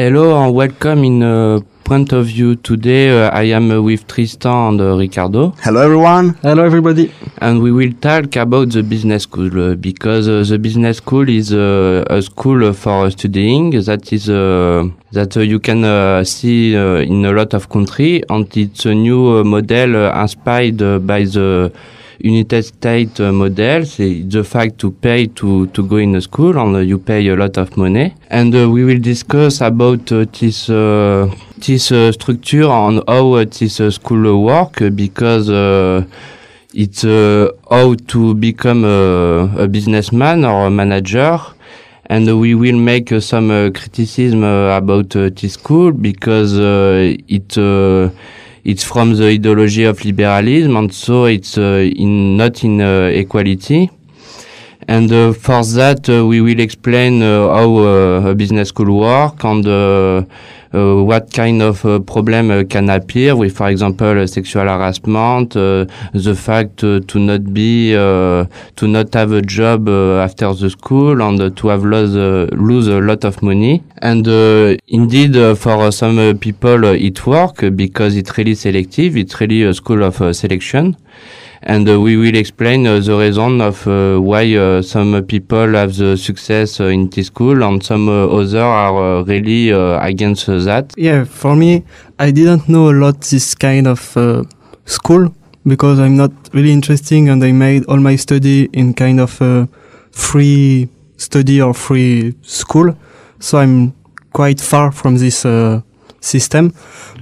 Hello and welcome in uh, Point of View. Today uh, I am uh, with Tristan and uh, Ricardo. Hello everyone. Hello everybody. And we will talk about the business school uh, because uh, the business school is uh, a school for studying that is uh, that uh, you can uh, see uh, in a lot of countries and it's a new uh, model uh, inspired uh, by the United States model. The fact to pay to, to go in a school and uh, you pay a lot of money. And uh, we will discuss about uh, this this structure and how this school work because it's how to become a, a businessman or a manager. And uh, we will make uh, some uh, criticism about this school because it it's from the ideology of liberalism and so it's uh, in not in uh, equality. And uh, for that, uh, we will explain uh, how uh, a business school work and uh, uh, what kind of problem can appear with, for example, sexual harassment, the fact to not be, to not have a job after the school and to have lost, lose a lot of money. And indeed, for some people, it work because it's really selective. It's really a school of selection and uh, we will explain uh, the reason of uh, why some people have the success in this school and some others are really against that. Yeah, for me, I didn't know a lot this kind of school because I'm not really interesting and I made all my study in kind of a free study or free school. So I'm quite far from this uh, system.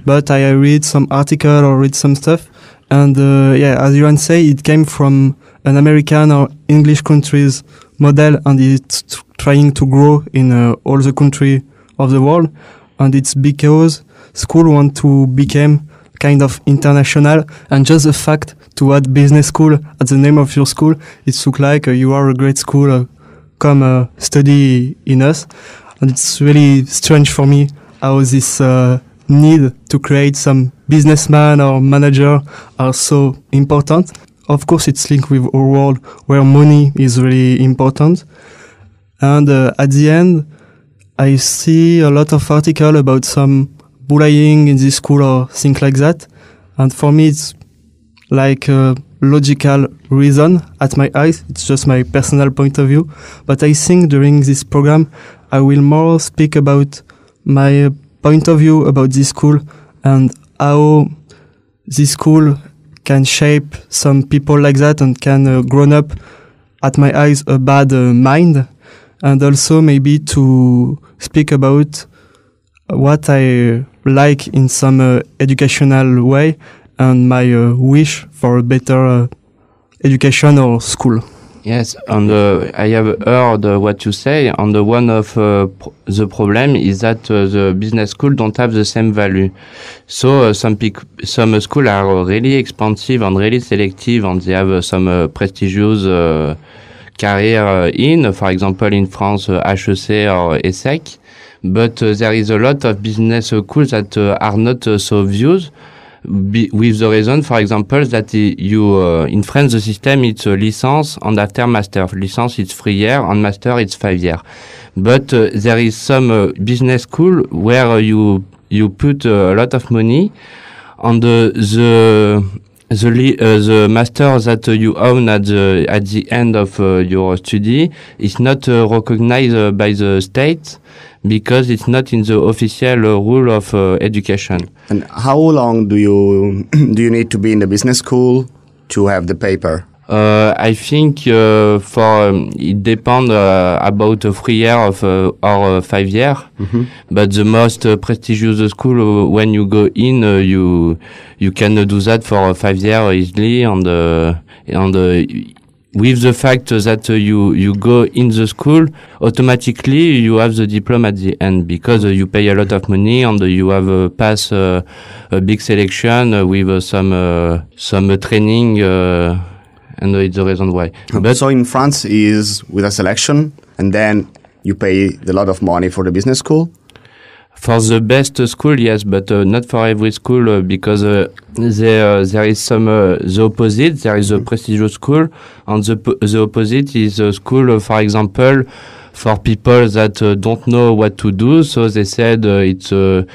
But I read some article or read some stuff and uh, yeah, as you can say, it came from an American or English countries model, and it's trying to grow in uh, all the country of the world. And it's because school want to become kind of international, and just the fact to add business school at the name of your school, it look like uh, you are a great school. Uh, come uh, study in us, and it's really strange for me how this uh, need to create some businessman or manager are so important. Of course, it's linked with a world where money is really important. And uh, at the end, I see a lot of article about some bullying in this school or things like that. And for me, it's like a logical reason at my eyes. It's just my personal point of view. But I think during this program, I will more speak about my point of view about this school and how this school can shape some people like that and can uh, grown up at my eyes a bad uh, mind and also maybe to speak about what I like in some uh, educational way and my uh, wish for a better uh, education or school. Yes, and uh, I have heard what you say. And one of uh, the problem is that uh, the business school don't have the same value. So uh, some some school are really expensive and really selective, and they have some prestigious career in, for example, in France, HEC or ESSEC. But there is a lot of business schools that are not so viewed. Be, with the reason, for example, that you uh, in France the system it's a license and after master. License it's three year and master it's five year. But uh, there is some uh, business school where you you put a lot of money on the the the, uh, the master that uh, you own at the at the end of uh, your study is not recognized by the state because it's not in the official rule of uh, education. And how long do you do you need to be in the business school to have the paper? Uh, I think uh, for um, it depends uh, about a three year of uh, or uh, five year, but the most uh, prestigious school uh, when you go in, uh, you you can do that for uh, five year easily, and uh, and uh, with the fact that uh, you you go in the school, automatically you have the diploma at the end because uh, you pay a lot of money and uh, you have uh, pass uh, a big selection uh, with uh, some uh, some uh, training. Uh, and it's the reason why. But so in France is with a selection, and then you pay a lot of money for the business school. For the best school, yes, but uh, not for every school uh, because uh, there uh, there is some uh, the opposite. There is a prestigious school, and the the opposite is a school, uh, for example, for people that uh, don't know what to do. So they said uh, it's uh,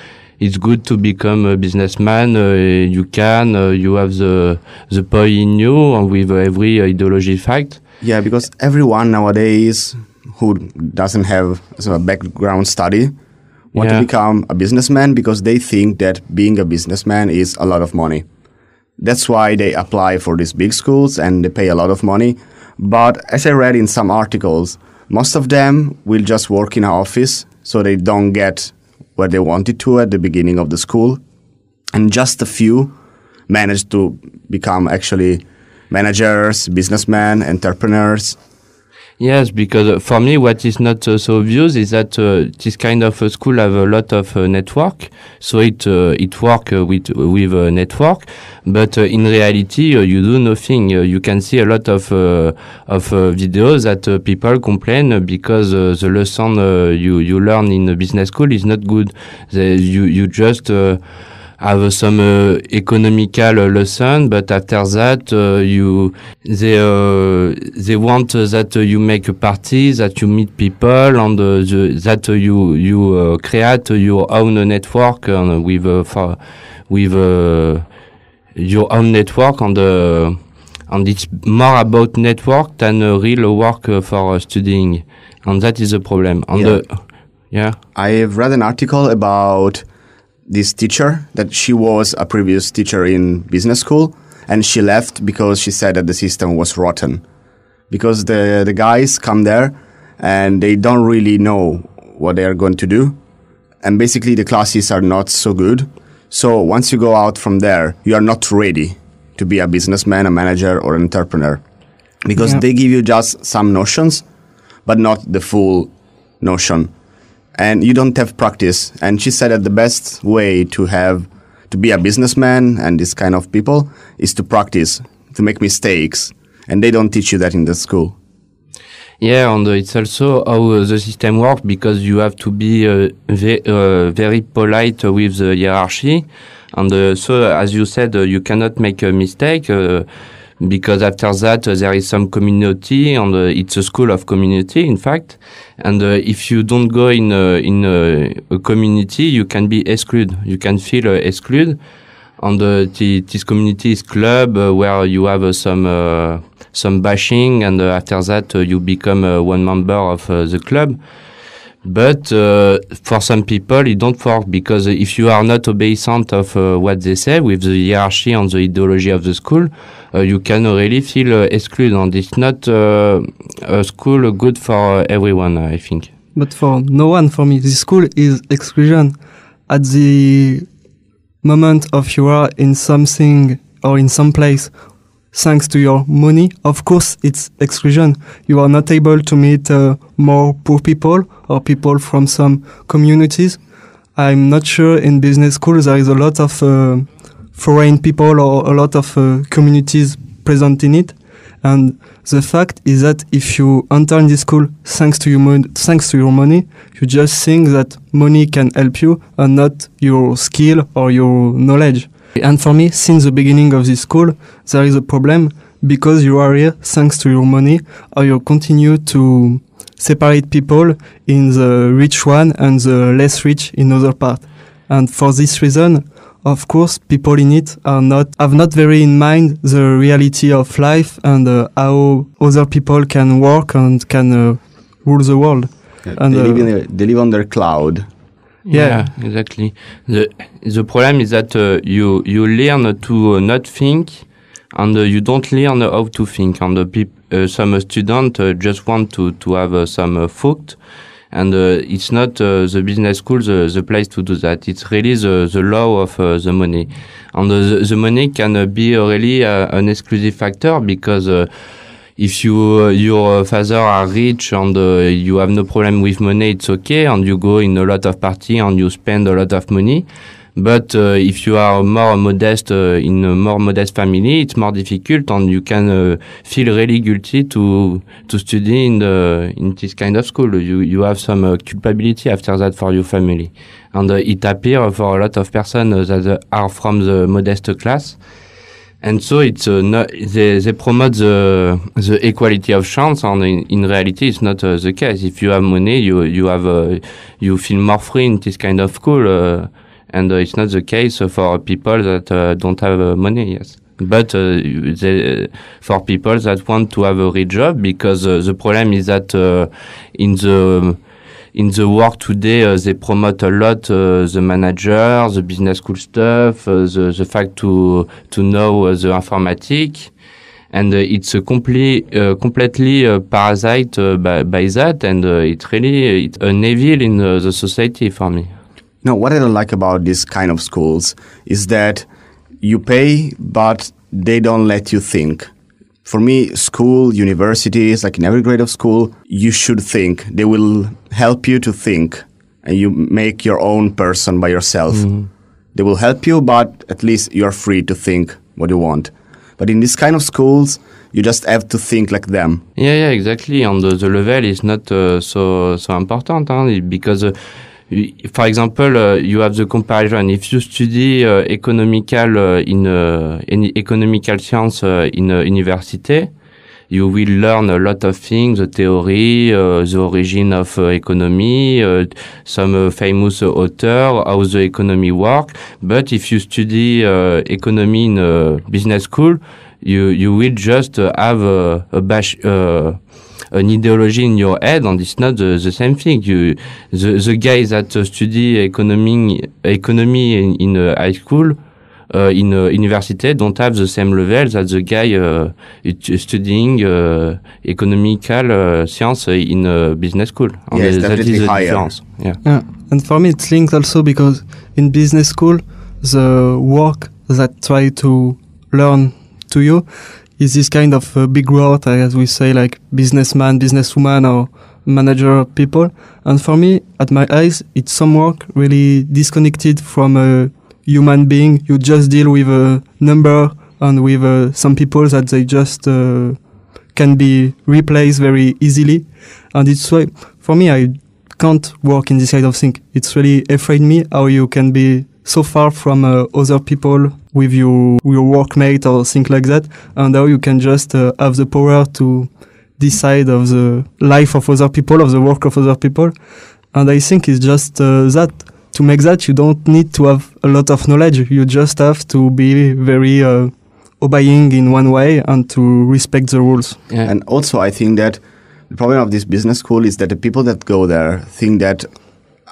it's good to become a businessman. Uh, you can. Uh, you have the the boy in you, and with every ideology fact. Yeah, because everyone nowadays who doesn't have a background study want Yeah. to become a businessman because they think that being a businessman is a lot of money. That's why they apply for these big schools and they pay a lot of money. But as I read in some articles, most of them will just work in an office, so they don't get where they wanted to at the beginning of the school. And just a few manage to become actually managers, businessmen, entrepreneurs. Yes, because uh, for me, what is not uh, so obvious is that uh, this kind of uh, school have a lot of uh, network, so it uh, it work with with a network, but in reality, you do nothing. You can see a lot of of videos that people complain because the lesson you you learn in a business school is not good. They, you you just have some uh, economical lesson, but after that, uh, you they uh, they want that you make a party, that you meet people, and uh, the, that you you uh, create your own network with uh, for, with uh, your own network, and uh, and it's more about network than uh, real work uh, for studying, and that is a problem. And Yeah. yeah. I've read an article about this teacher that she was a previous teacher in business school and she left because she said that the system was rotten. Because the, the guys come there and they don't really know what they are going to do. And basically the classes are not so good. So once you go out from there, you are not ready to be a businessman, a manager, or an entrepreneur. Because Yeah. they give you just some notions, but not the full notion and you don't have practice. And she said that the best way to have to be a businessman and this kind of people is to practice, to make mistakes, and they don't teach you that in the school. Yeah, and it's also how uh, the system works because you have to be uh, ve- uh, very polite with the hierarchy. And uh, so, as you said, uh, you cannot make a mistake uh, because after that uh, there is some community and uh, it's a school of community, in fact. And uh, if you don't go in uh, in uh, a community, you can be excluded. You can feel excluded. And this community is club where you have some some bashing, and after that you become one member of the club. But uh, for some people, it don't work because if you are not obedient of uh, what they say with the hierarchy and the ideology of the school, uh, you can really feel uh, excluded, and it's not uh, a school good for everyone. I think. But for no one, for me, this school is exclusion. At the moment of you are in something or in some place, thanks to your money, of course, it's exclusion. You are not able to meet uh, more poor people or people from some communities. I'm not sure in business school there is a lot of uh, foreign people or a lot of uh, communities present in it. And the fact is that if you enter in this school thanks to your mon- thanks to your money, you just think that money can help you and not your skill or your knowledge. And for me, since the beginning of this school, there is a problem because you are here thanks to your money, or you continue to separate people in the rich one and the less rich in other part. And for this reason, of course, people in it are not have not very in mind the reality of life and uh, how other people can work and can uh, rule the world. And, they, live uh, in a, they live on their cloud. Yeah. exactly. The the problem is that uh, you you learn to uh, not think, and uh, you don't learn how to think. And the peop- uh, some student uh, just want to to have uh, some uh, thought, and uh, it's not uh, the business school the, the place to do that. It's really the the law of uh, the money, and uh, the, the money can uh, be really uh, an exclusive factor because. If you your father are rich and uh, you have no problem with money, it's okay, and you go in a lot of party and you spend a lot of money. But uh, if you are more modest uh, in a more modest family, it's more difficult, and you can uh, feel really guilty to to study in the in this kind of school. You you have some uh, culpability after that for your family, and uh, it appears for a lot of persons that are from the modest class And so it's uh, not, they, they promote the the equality of chance, and in, in reality, it's not uh, the case. If you have money, you you have uh, you feel more free in this kind of school, uh, and uh, it's not the case for people that uh, don't have money. Yes. But they, for people that want to have a real job, because the problem is that in the in the work today, uh, they promote a lot uh, the manager, the business school stuff, uh, the the fact to to know uh, the informatic, and uh, it's a complete uh, completely parasite by, by that, and it really it's an evil in the society for me. No, what I don't like about this kind of schools is that you pay, but they don't let you think. For me, school, universities, like in every grade of school, you should think. They will help you to think and you make your own person by yourself. They will help you, but at least you are free to think what you want. But in this kind of schools, you just have to think like them. Yeah, yeah, exactly. And the, the level is not uh, so so important huh? because, uh, for example, uh, you have the comparison. If you study uh, economical uh, in uh, any economical science in university, you will learn a lot of things, the theory, the origin of uh, economy, some uh, famous author, how the economy work. But if you study uh, economy in business school, you you will just have a, a bash, an ideology in your head, and it's not the, the same thing. You the the guys that uh, study economy economy in, in uh, high school. Uh, in uh, university don't have the same level that the guy uh, studying uh, economical uh, science in a business school. And Yeah, it's that definitely is the higher. difference. Yeah. Yeah, and for me it's linked also because in business school the work that try to learn to you is this kind of uh, big word as we say like businessman, businesswoman or manager people. And for me, at my eyes, it's some work really disconnected from a human being. You just deal with a number and with uh, some people that they just uh, can be replaced very easily. And it's why, for me, I can't work in this kind of thing. It's really afraid me how you can be so far from uh, other people with your your workmate or things like that, and how you can just uh, have the power to decide of the life of other people, of the work of other people. And I think it's just uh, that. To make that, you don't need to have a lot of knowledge. You just have to be very uh, obeying in one way and to respect the rules. Yeah. And also, I think that the problem of this business school is that the people that go there think that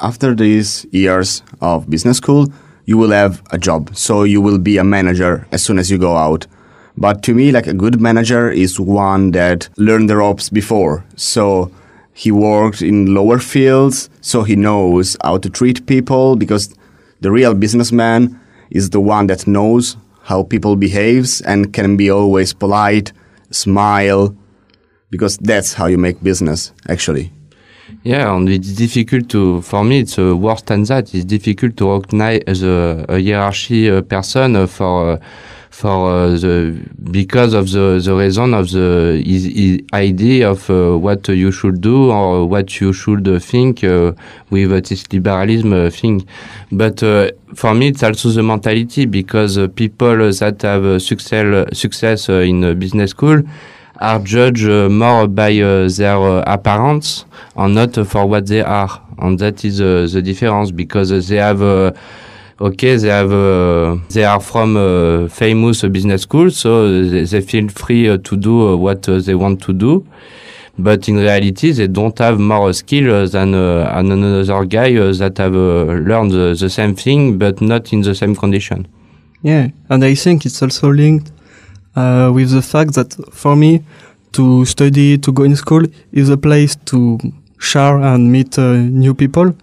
after these years of business school, you will have a job. So you will be a manager as soon as you go out. But to me, like a good manager is one that learned the ropes before. So he worked in lower fields, so he knows how to treat people because the real businessman is the one that knows how people behaves and can be always polite, smile, because that's how you make business actually. Yeah, and it's difficult to, for me, it's uh, worse than that. It's difficult to recognize a, a hierarchy uh, person uh, for, uh, for uh, the, because of the, the reason of the idea of uh, what you should do or what you should uh, think uh, with uh, this liberalism uh, thing. But uh, for me, it's also the mentality because uh, people that have uh, success, success uh, in uh, business school are judged uh, more by uh, their uh, appearance and not for what they are. And that is the difference because they have, okay, they have, uh, they are from uh, famous business school, so they, they feel free uh, to do what they want to do. But in reality, they don't have more skill than another guy that have learned the same thing, but not in the same condition. Yeah, and I think it's also linked uh, with the fact that for me, to study, to go in school is a place to share and meet uh, new people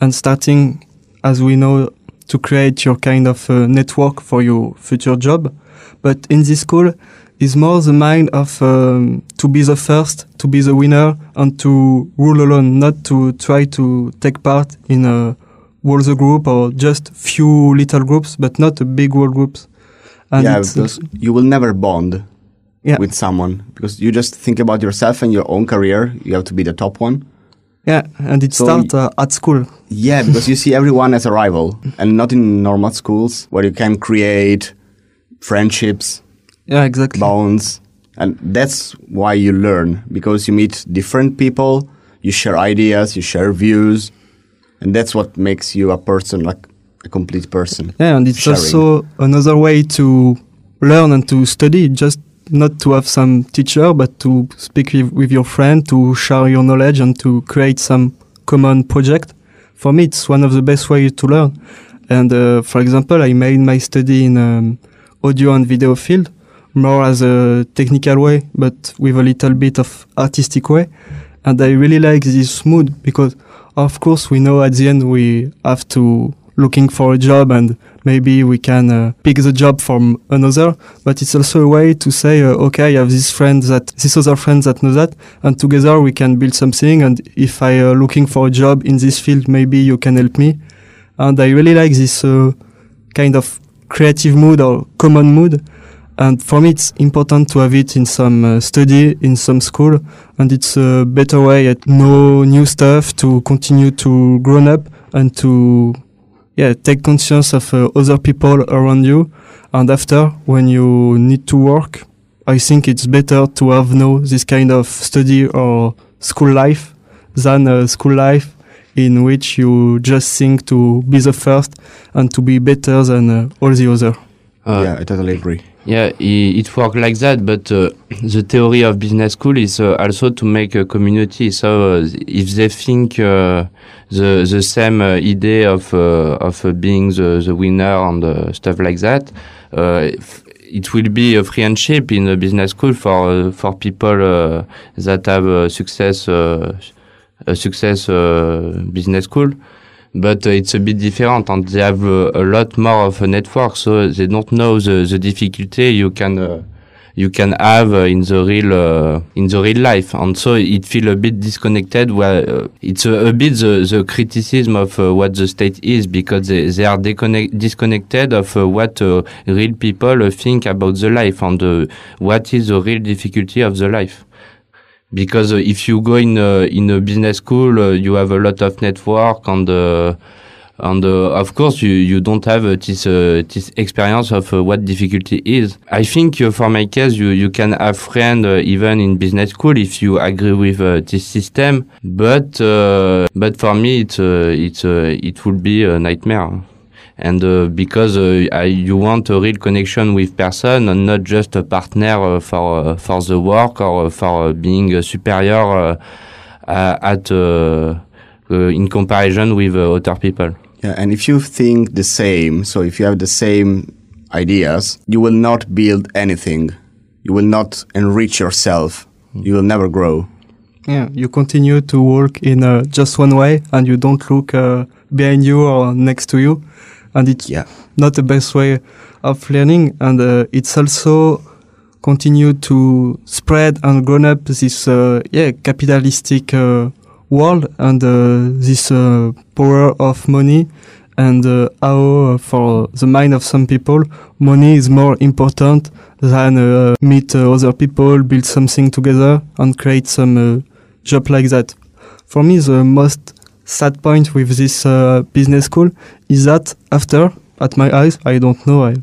and starting, as we know, to create your kind of uh, network for your future job. But in this school is more the mind of um, to be the first, to be the winner and to rule alone, not to try to take part in a whole the group or just few little groups, but not a big world groups. And yeah, because you will never bond Yeah. with someone because you just think about yourself and your own career. You have to be the top one. yeah, and it So starts uh, at school. Yeah, because you see everyone as a rival and not in normal schools where you can create friendships Yeah, exactly. bounds, and that's why you learn because you meet different people, you share ideas, you share views, and that's what makes you a person like a complete person. Yeah, and it's Sharing. also another way to learn and to study, just not to have some teacher, but to speak with, with your friend, to share your knowledge and to create some common project. For me, it's one of the best ways to learn. And uh, for example, I made my study in um, audio and video field more as a technical way, but with a little bit of artistic way. And I really like this mood because, of course, we know at the end we have to looking for a job and maybe we can uh, pick the job from another. But it's also a way to say, uh, okay, I have this friend that, this other friend that know that, and together we can build something. And if I uh, looking for a job in this field, maybe you can help me. And I really like this uh, kind of creative mood or common mood. And for me, it's important to have it in some uh, study, in some school, and it's a better way at know new stuff to continue to grow up and to, yeah, take conscience of uh, other people around you. And after, when you need to work, I think it's better to have no this kind of study or school life than a school life in which you just think to be the first and to be better than uh, all the other. Uh, yeah, I totally agree. Yeah, i- it works like that, but uh, the theory of business school is uh, also to make a community. So uh, if they think uh, the the same uh, idea of of being the the winner and stuff like that, uh, f- it will be a friendship in a business school for for people uh, that have a success uh, a success uh, business school but uh, it's a bit different and they have uh, a lot more of a network so they don't know the, the difficulty you can uh, you can have uh, in the real uh, in the real life. And so it feel a bit disconnected where uh, it's a, a bit the, the criticism of what the state is because they, they are disconnect, disconnected of what real people think about the life and what is the real difficulty of the life because if you go in uh, in a business school, uh, you have a lot of network and uh, and uh, of course you you don't have uh, this uh, this experience of what difficulty is. I think for my case, you you can have friend even in business school if you agree with this system. But but for me, it's it's it will be a nightmare and uh, because uh, I, you want a real connection with person and not just a partner uh, for uh, for the work or uh, for uh, being uh, superior uh, uh, at uh, uh, in comparison with uh, other people. Yeah, and if you think the same, so if you have the same ideas, you will not build anything. You will not enrich yourself. You will never grow. Yeah, you continue to work in uh, just one way and you don't look uh, behind you or next to you. And it's Yeah. not the best way of learning. And uh, it's also continue to spread and grown up this, uh, yeah, capitalistic uh, world and uh, this uh, power of money and uh, how uh, for the mind of some people money is more important than uh, meet uh, other people build something together and create some uh, job like that for me the most sad point with this uh, business school is that after at my eyes i don't know i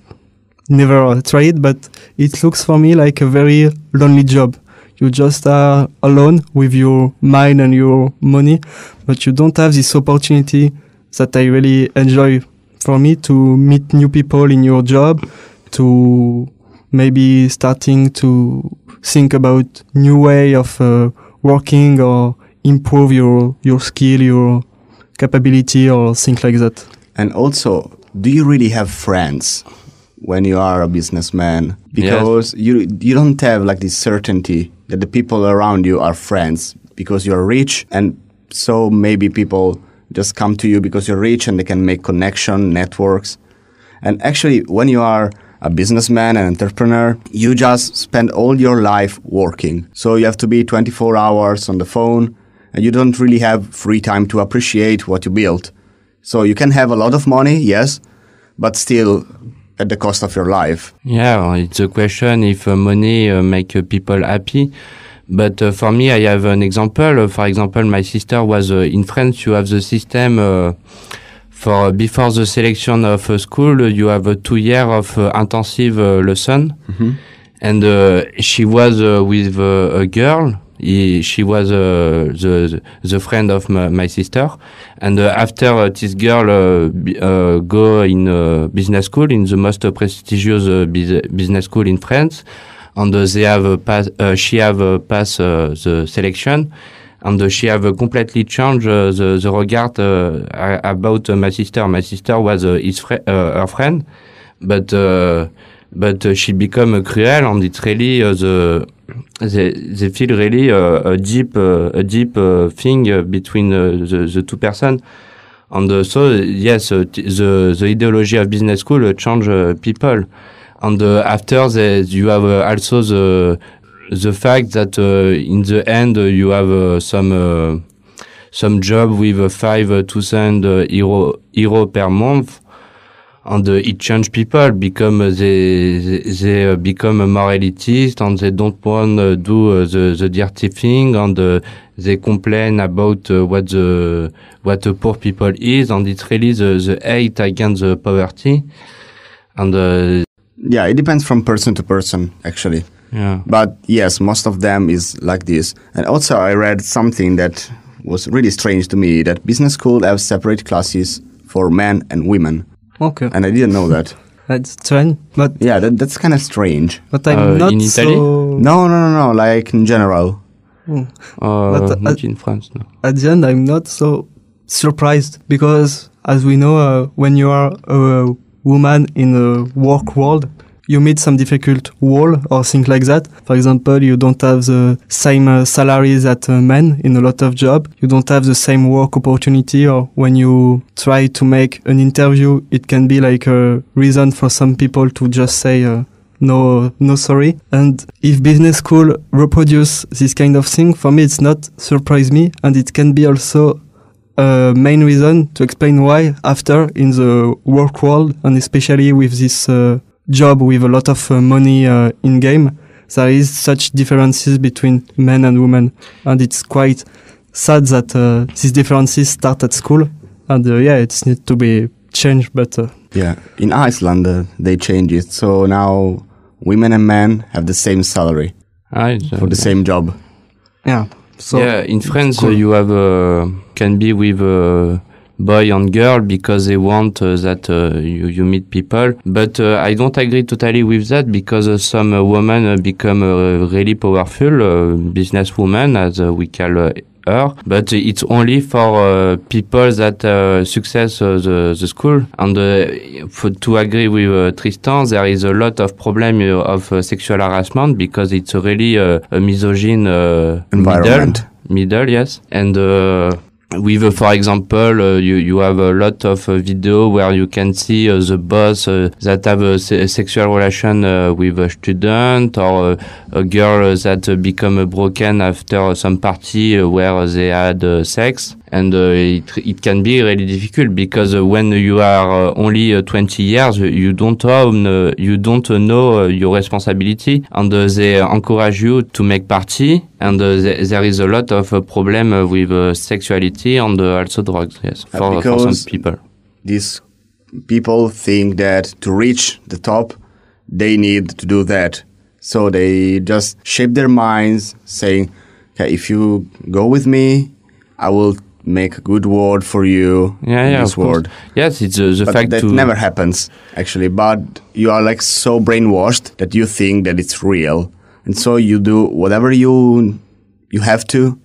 never tried but it looks for me like a very lonely job. You just are alone with your mind and your money but you don't have this opportunity that i really enjoy. For me to meet new people in your job to maybe starting to think about new way of uh, working or improve your your skill your capability or things like that And also, do you really have friends when you are a businessman? Because you you don't have like this certainty that the people around you are friends because you're rich and so maybe people just come to you because you're rich and they can make connection networks. And actually when you are a businessman and entrepreneur, you just spend all your life working. So you have to be 24 hours on the phone and you don't really have free time to appreciate what you built. So you can have a lot of money, yes, but still at the cost of your life. Yeah, it's a question if uh, money uh, make uh, people happy. But uh, for me, I have an example. Uh, for example, my sister was uh, in France. You have the system uh, for before the selection of a school. You have a two year of uh, intensive uh, lesson, and uh, she was uh, with uh, a girl. He, she was uh, the the friend of my, my sister, and uh, after this girl uh, uh, go in uh, business school in the most prestigious uh, bus- business school in France, and they have pass, she have passed the selection, and she have completely changed the the regard about my sister. My sister was his uh, her friend, but but uh, she become uh, cruel, and it's really uh, the they, they feel really uh, a deep uh, a deep uh, thing uh, between uh, the the two person. And uh, so yes, uh, the the ideology of business school uh, change uh, people. And uh, after the, you have uh, also the the fact that uh, in the end uh, you have uh, some uh, some job with uh, five uh, thousand uh, euro euro per month and uh, it change people become uh, they they, uh, become more elitist and they don't want to do uh, the the dirty thing and uh, they complain about uh, what the what the poor people is and it's really the the hate against the poverty and uh, Yeah, it depends from person to person, actually. yeah But yes, most of them is like this. And also, I read something that was really strange to me that business school have separate classes for men and women, Okay, and I didn't know that. that's strange, but Yeah, that, that's kind of strange. but I'm Uh, not in Italy? so. No, no, no, no. Like in general. Hmm. uh, But, uh, not in France no At the end, I'm not so surprised because, as we know, uh, when you are a woman in the work world, you meet some difficult wall or things like that. For example, you don't have the same uh, salaries that uh, men in a lot of job. You don't have the same work opportunity or when you try to make an interview, it can be like a reason for some people to just say, uh, no, no, sorry. And if business school reproduce this kind of thing, for me, it's not surprise me. And it can be also a main reason to explain why after in the work world and especially with this uh, job with a lot of uh, money uh, in game, there is such differences between men and women. And it's quite sad that uh, these differences start at school. And uh, yeah, it's need to be changed, but uh, Yeah. In Iceland, uh, they change it. So now women and men have the same salary ah, for the same job. yeah. So yeah, in France cool. uh, you have uh, can be with uh, boy and girl because they want uh, that uh, you you meet people. But uh, I don't agree totally with that because uh, some uh, women become really powerful uh, businesswomen as we call her. But it's only for uh, people that uh, success uh, the the school. And uh, for, to agree with uh, Tristan, there is a lot of problem uh, of uh, sexual harassment because it's really uh, a misogyn uh, Environment. middle middle yes and uh, with uh, for example uh, you you have a lot of uh, video where you can see uh, the boss uh, that have a, se- sexual relation uh, with a student or a girl that become broken after some party where they had sex and uh, it, it can be really difficult because uh, when you are uh, only uh, 20 years you don't own uh, you don't know uh, your responsibility. And uh, they encourage you to make party. And uh, th- there is a lot of uh, problem uh, with uh, sexuality and uh, also drugs yes for, for some people. These people think that to reach the top, they need to do that. So they just shape their minds saying, okay, if you go with me, I will make a good word for you yeah yeah this course. yes it's uh, the but fact that to never happens actually. But you are like so brainwashed that you think that it's real. And so you do whatever you you have to.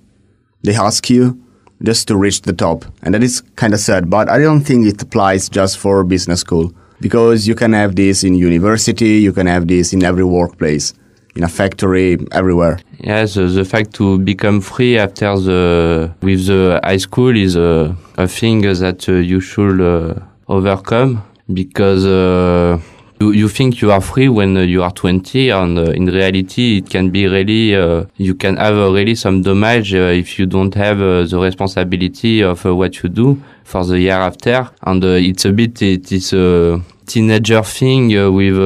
They ask you just to reach the top. And that is kind of sad but i don't think it applies just for business school. Because you can have this in university you can have this in every workplace in a factory everywhere. Yes, uh, the fact to become free after the with the high school is a, a thing that uh, you should uh, overcome because uh, you, you think you are free when uh, you are 20 and uh, in reality it can be really uh, you can have uh, really some damage uh, if you don't have uh, the responsibility of what you do for the year after. And it's a bit it is a teenager thing with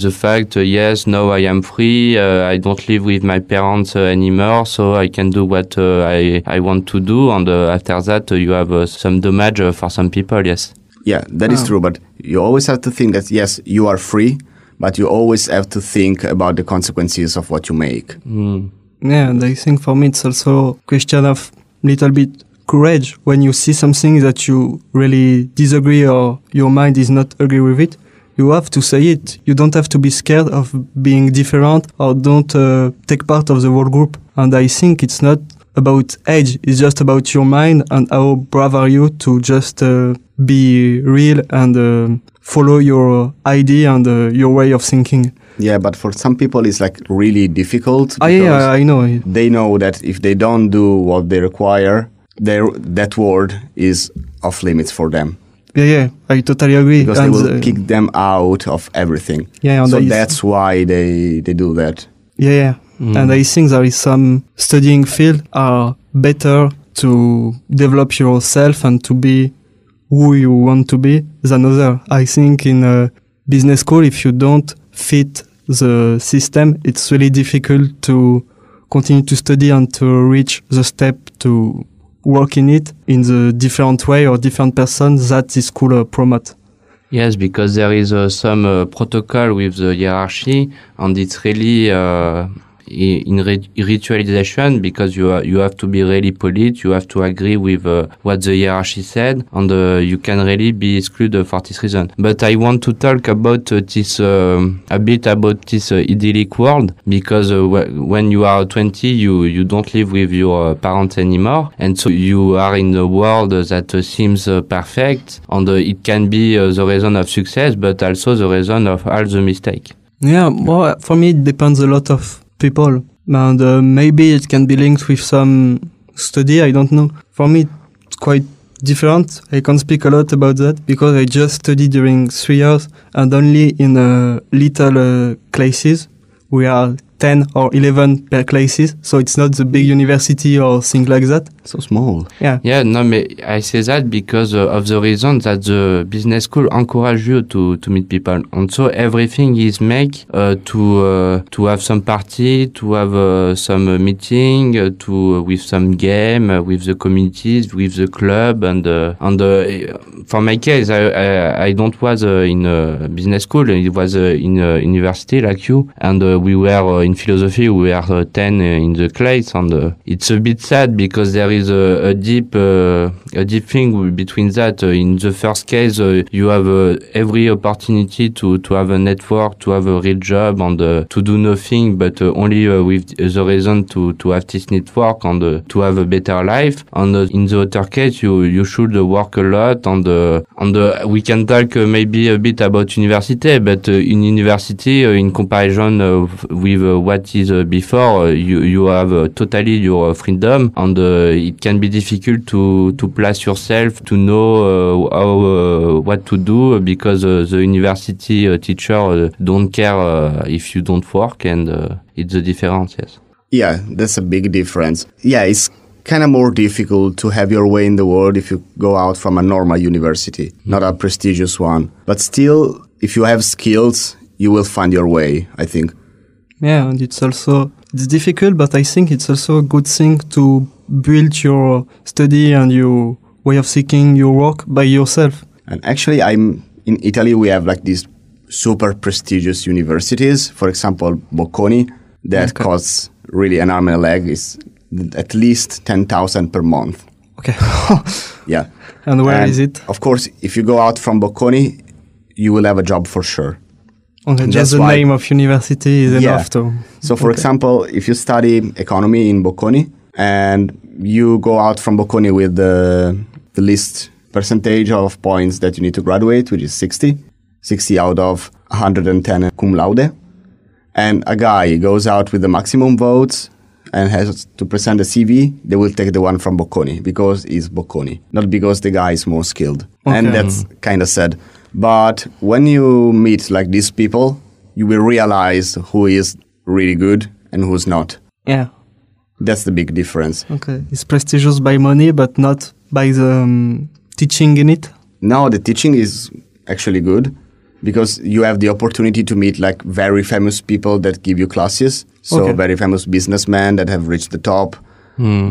the fact yes now I am free I don't live with my parents anymore so I can do what I I want to do. And after that you have some damage for some people yes Yeah, that is Wow. true, but you always have to think that yes, you are free, but you always have to think about the consequences of what you make. Mm. Yeah, and I think for me it's also a question of little bit courage when you see something that you really disagree or your mind is not agree with it. You have to say it. You don't have to be scared of being different or don't uh, take part of the whole group. And I think it's not about age. It's just about your mind and how brave are you to just uh, be real and uh, follow your idea and uh, your way of thinking. Yeah, but for some people it's like really difficult. Ah, yeah, because I know. They know that if they don't do what they require, their, that word is off limits for them. Yeah, yeah, I totally agree. Because and, they will uh, kick them out of everything. Yeah, so that's why they, they do that. Yeah, yeah. And I think there is some studying field are better to develop yourself and to be who you want to be than other. I think in a business school, if you don't fit the system, it's really difficult to continue to study and to reach the step to work in it in the different way or different person that this school uh, promote. Yes, because there is uh, some uh, protocol with the hierarchy, and it's really uh, in ritualization because you are, you have to be really polite. You have to agree with uh, what the hierarchy said, and uh, you can really be excluded for this reason. But I want to talk about uh, this um, a bit about this uh, idyllic world because uh, wh- when you are 20, you you don't live with your uh, parents anymore, and so you are in a world that seems perfect, and it can be the reason of success, but also the reason of all the mistake. Yeah, well, for me, it depends a lot of people. And uh, maybe it can be linked with some study, I don't know. For me, it's quite different. I can't speak a lot about that because I just studied during three years and only in uh, little uh, classes. We are 10 or 11 per classes, so it's not the big university or thing like that. So small. Yeah. Yeah, no, but I say that because uh, of the reason that the business school encourage you to, to meet people. And so everything is made uh, to uh, to have some party, to have uh, some uh, meeting, uh, to uh, with some game, uh, with the communities, with the club, and uh, and uh, for my case, I I, I don't was uh, in a business school. It was uh, in a university like you, and uh, we were uh, in philosophy. We were uh, ten in the class, and uh, it's a bit sad because there is a, a deep uh, a deep thing between that. In the first case, you have every opportunity to to have a network, to have a real job, and to do nothing, but only with the reason to to have this network and to have a better life. And in the other case, you you should work a lot, and and we can talk maybe a bit about university, but in university, in comparison with what is uh, before, uh, you you have uh, totally your uh, freedom, and uh, it can be difficult to to place yourself to know uh, how what to do because the university teacher don't care if you don't work, and it's a difference. Yes. Yeah, that's a big difference. Yeah, it's kind of more difficult to have your way in the world if you go out from a normal university, not a prestigious one. But still, if you have skills, you will find your way, I think. Yeah, and it's also it's difficult, but I think it's also a good thing to build your study and your way of seeking your work by yourself. And actually, I'm in Italy. We have like these super prestigious universities. For example, Bocconi, that Okay. costs really an arm and a leg. Is at least ten thousand per month. Okay. Yeah. and where And is it? Of course, if you go out from Bocconi, you will have a job for sure. Okay, that's just the why- name of university is Yeah. enough to. So, for Okay. example, if you study economy in Bocconi and you go out from Bocconi with the, the least percentage of points that you need to graduate, which is 60, 60 out of 110 cum laude, and a guy goes out with the maximum votes and has to present a CV, they will take the one from Bocconi because he's Bocconi, not because the guy is more skilled. And that's kind of sad. But when you meet like these people, you will realize who is really good and who's not. Yeah. That's the big difference. Okay. It's prestigious by money, but not by the um, teaching in it. Now the teaching is actually good because you have the opportunity to meet like very famous people that give you classes. So Okay. very famous businessmen that have reached the top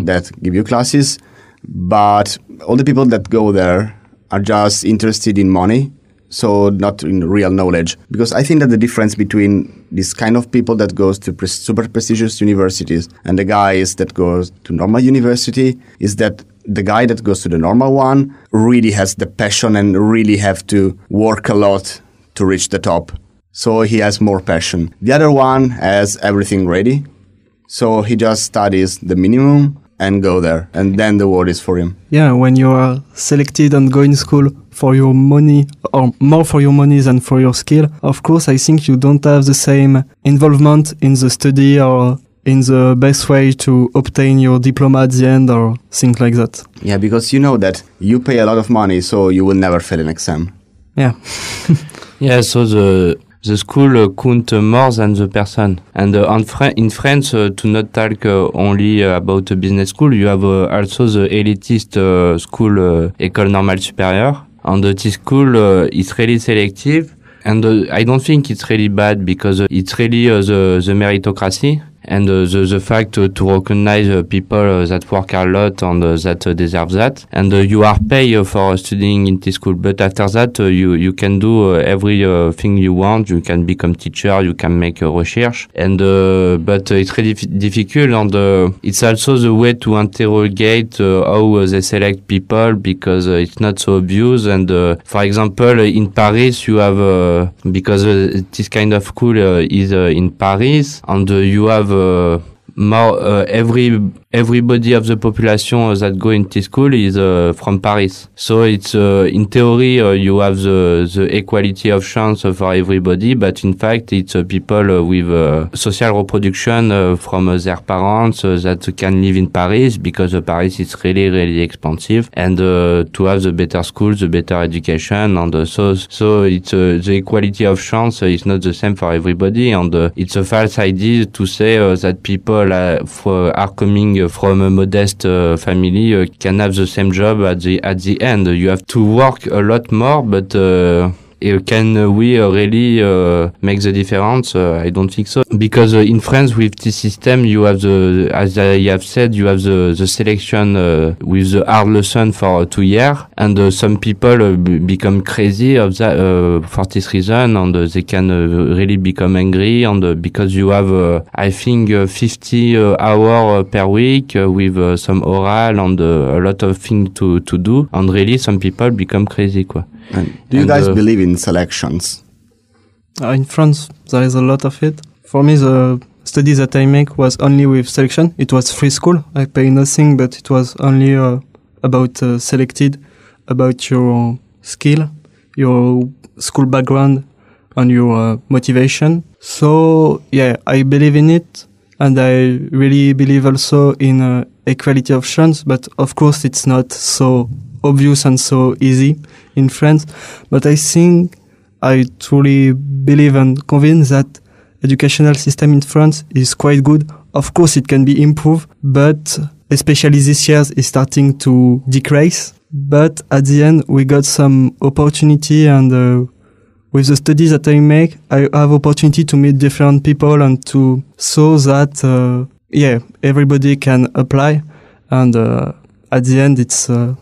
that give you classes. But all the people that go there are just interested in money so not in real knowledge. Because I think that the difference between this kind of people that goes to pre- super prestigious universities and the guys that goes to normal university is that the guy that goes to the normal one really has the passion and really have to work a lot to reach the top. So he has more passion. The other one has everything ready. So he just studies the minimum and go there. And then the world is for him. Yeah, when you are selected and go in school for your money or more for your money than for your skill, of course, I think you don't have the same involvement in the study or in the best way to obtain your diploma at the end or things like that. Yeah, because you know that you pay a lot of money, so you will never fail an exam. Yeah. Yeah, so the the school uh, count uh, more than the person. And uh, on Fran- in France, uh, to not talk uh, only uh, about a business school, you have uh, also the elitist uh, school, uh, École Normale Supérieure. And uh, this school uh, really selective. And uh, I don't think it's really bad because uh, it's really uh, the, the meritocracy and uh, the, the fact to recognize uh, people uh, that work a lot and uh, that uh, deserve that. And uh, you are paid for studying in this school, but after that, you, you can do uh, every uh, thing you want. You can become teacher, you can make research. And, but it's really difficult and it's also the way to interrogate how they select people because it's not so obvious. And, for example, in Paris, you have, because this kind of school is in Paris and you have uh, more uh, every everybody of the population uh, that go into school is uh, from Paris. So it's uh, in theory uh, you have the the equality of chance for everybody, but in fact it's uh, people uh, with social reproduction from their parents that can live in Paris because Paris is really really expensive and to have the better schools, the better education, and so so it's the equality of chance is not the same for everybody, and it's a false idea to say that people are coming uh, from a modest uh, family uh, can have the same job at the at the end. You have to work a lot more, but. Can uh, we uh, really uh, make the difference? Uh, I don't think so. Because uh, in France, with this system, you have the, as I have said, you have the, the selection uh, with the hard lesson for two years, and some people become crazy of that for this reason, and they can really become angry, and because you have, I think, uh, 50 uh, hour per week with some oral and a lot of things to to do, and really some people become crazy, quoi. And do you And, guys uh, believe in selections? Uh, in France, there is a lot of it. For me, the study that I make was only with selection. It was free school. I pay nothing, but it was only uh, about uh, selected, about your skill, your school background, and your uh, motivation. So yeah, I believe in it, and I really believe also in uh, equality of chance. But of course, it's not so obvious and so easy in France. But I think I truly believe and convinced that educational system in France is quite good. Of course, it can be improved, but especially this year is starting to decrease. But at the end, we got some opportunity and uh, with the studies that I make, I have opportunity to meet different people and to so that, uh, yeah, everybody can apply. And, uh, at the end, it's, uh,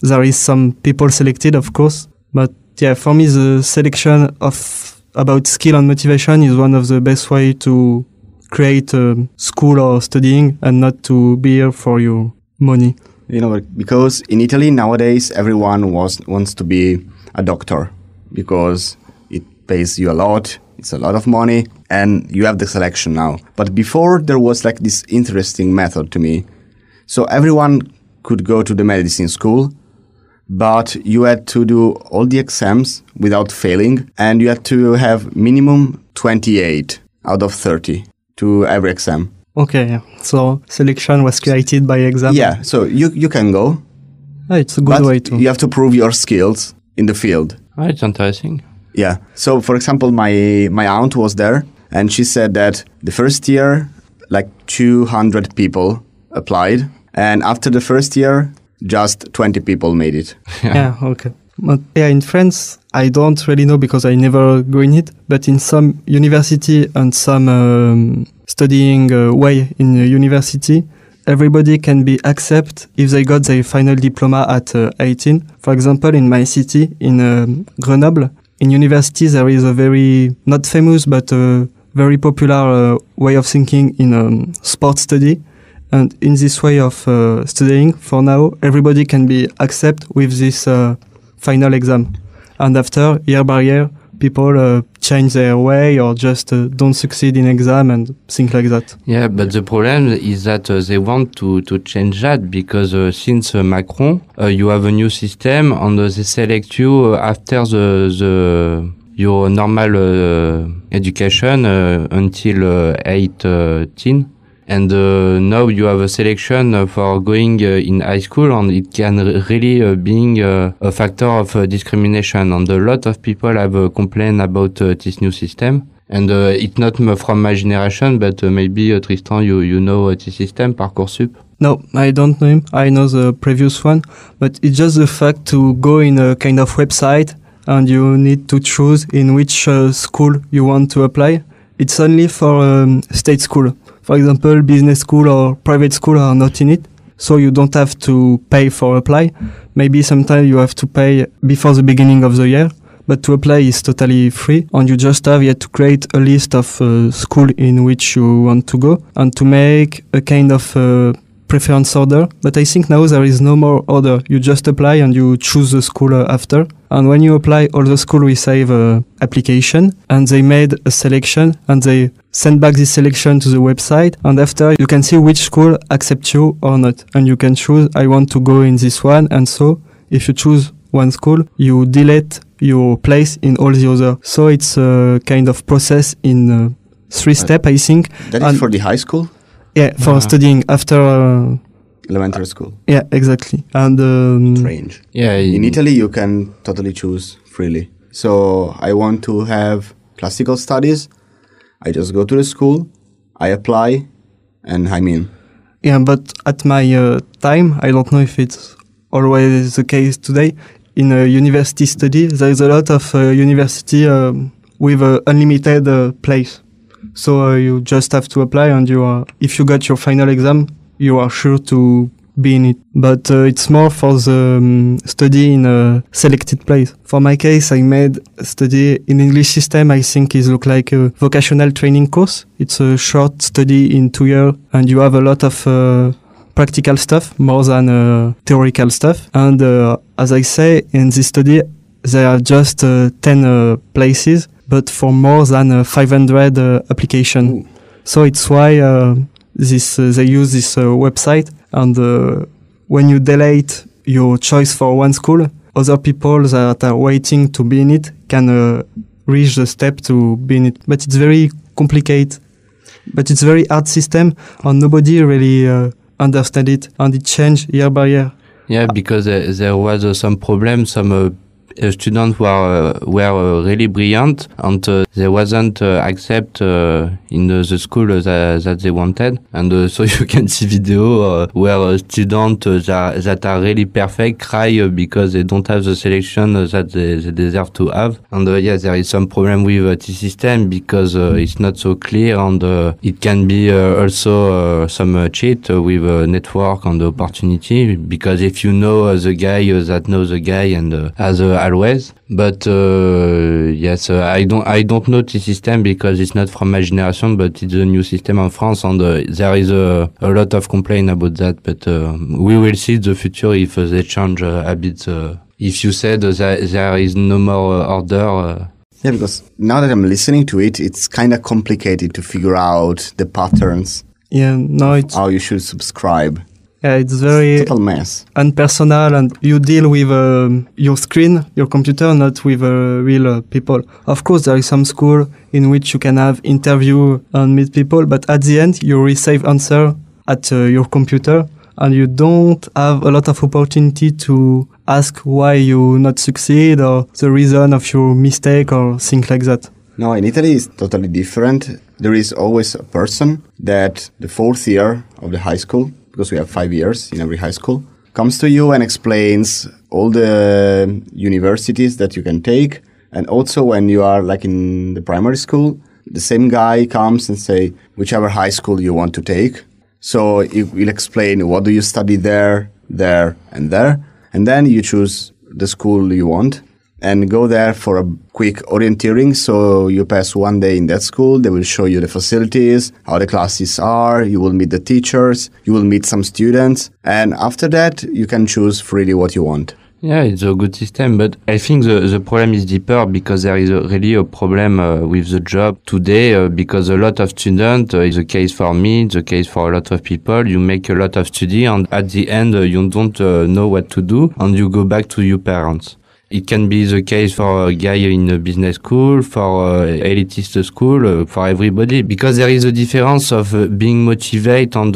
there is some people selected, of course, but yeah, for me, the selection of about skill and motivation is one of the best way to create a school or studying and not to be here for your money. You know, because in Italy nowadays everyone was wants to be a doctor because it pays you a lot, it's a lot of money, and you have the selection now. But before there was like this interesting method to me. So everyone could go to the medicine school, but you had to do all the exams without failing, and you had to have minimum 28 out of 30 to every exam. Okay, yeah. so selection was created by exam. Yeah, so you, you can go, Ah, it's a good but way to. you have to prove your skills in the field. Ah, it's enticing. Yeah. So, for example, my my aunt was there, and she said that the first year, like 200 people applied, and after the first year, just 20 people made it. yeah, okay. But yeah, in France, I don't really know because I never go in it. But in some university and some um, studying uh, way in a university, everybody can be accept if they got their final diploma at uh, 18. For example, in my city, in um, Grenoble, in university there is a very not famous but a very popular uh, way of thinking in um, sports study. And in this way of uh, studying, for now, everybody can be accepted with this uh, final exam. And after, year by year, people uh, change their way or just uh, don't succeed in exam and things like that. Yeah, but the problem is that uh, they want to, to change that because uh, since uh, Macron, uh, you have a new system and they select you after the, the your normal education until uh, 18 and uh, now you have a selection for going uh, in high school and it can really uh, being a factor of discrimination and a lot of people have complained about this new system and uh, it's not from my generation but uh, maybe uh, Tristan you you know this system Parcoursup No, I don't know him. I know the previous one, but it's just the fact to go in a kind of website and you need to choose in which uh, school you want to apply. It's only for um, state school. For example, business school or private school are not in it. So you don't have to pay for apply. Maybe sometimes you have to pay before the beginning of the year. But to apply is totally free and you just have yet to create a list of uh, school in which you want to go and to make a kind of uh, preference order. But I think now there is no more order. You just apply and you choose the school uh, after. And when you apply, all the school receive a application and they made a selection and they send back this selection to the website. And after you can see which school accepts you or not. And you can choose, I want to go in this one. And so if you choose one school, you delete your place in all the other. So it's a kind of process in uh, three step, I think. That is And- for the high school, Yeah, for Ah. studying after. Uh, elementary school. yeah, exactly. And um, Strange. yeah In Italy, you can totally choose freely. So I want to have classical studies. I just go to the school, I apply, and I'm in. yeah, but at my uh, time, I don't know if it's always the case today. In a university study, there is a lot of uh, university um, with a unlimited uh, place. So uh, you just have to apply, and you are. If you got your final exam, you are sure to be in it. But uh, it's more for the um, study in a selected place. For my case, I made study in English system. I think it look like a vocational training course. It's a short study in two years, and you have a lot of uh, practical stuff more than uh, theoretical stuff. And uh, as I say, in this study, there are just uh, 10 uh, places, but for more than uh, 500 uh, application. So it's why uh, this uh, they use this uh, website. And uh, when you delete your choice for one school, other people that are waiting to be in it can uh, reach the step to be in it. But it's very complicated. But it's very hard system, and nobody really uh, understand it, and it change year by year. Yeah, because uh, there was uh, some problem. Some uh, students were uh, were uh, really brilliant, and uh, they wasn't uh, accept uh, in the, school that, that they wanted. And so you can see video where students that, that are really perfect cry because they don't have the selection that they, they deserve to have. And yeah, there is some problem with uh, this system because it's not so clear, and it can be also some cheat with network and opportunity because if you know the guy that knows the guy and uh, as uh, always but uh, yes uh, i don't i don't know the system because it's not from my generation but it's a new system in france and uh, there is a, a lot of complaint about that but uh, we will see the future if uh, they change uh, a bit uh, if you said uh, that there is no more uh, order uh, Yeah, because now that I'm listening to it, it's kind of complicated to figure out the patterns, Yeah, no, it's how you should subscribe. Yeah, it's very Total mess. unpersonal, and you deal with um, your screen, your computer, not with uh, real uh, people. Of course, there is some school in which you can have interview and meet people, but at the end, you receive answer at uh, your computer, and you don't have a lot of opportunity to ask why you not succeed or the reason of your mistake or things like that. No, in Italy it's totally different. There is always a person that the fourth year of the high school, because we have five years in every high school, comes to you and explains all the universities that you can take. And also when you are like in the primary school, the same guy comes and say whichever high school you want to take. So he will explain what do you study there, there, and there. And then you choose the school you want. And go there for a quick orienteering. So you pass one day in that school. They will show you the facilities, how the classes are. You will meet the teachers. You will meet some students. And after that, you can choose freely what you want. Yeah, it's a good system, but I think the, the problem is deeper because there is a, really a problem uh, with the job today uh, because a lot of students, uh, is the case for me, the case for a lot of people, you make a lot of study and at the end uh, you don't uh, know what to do and you go back to your parents. It can be the case for a guy in a business school, for a elitist school, uh, for everybody, because there is a difference of uh, being motivated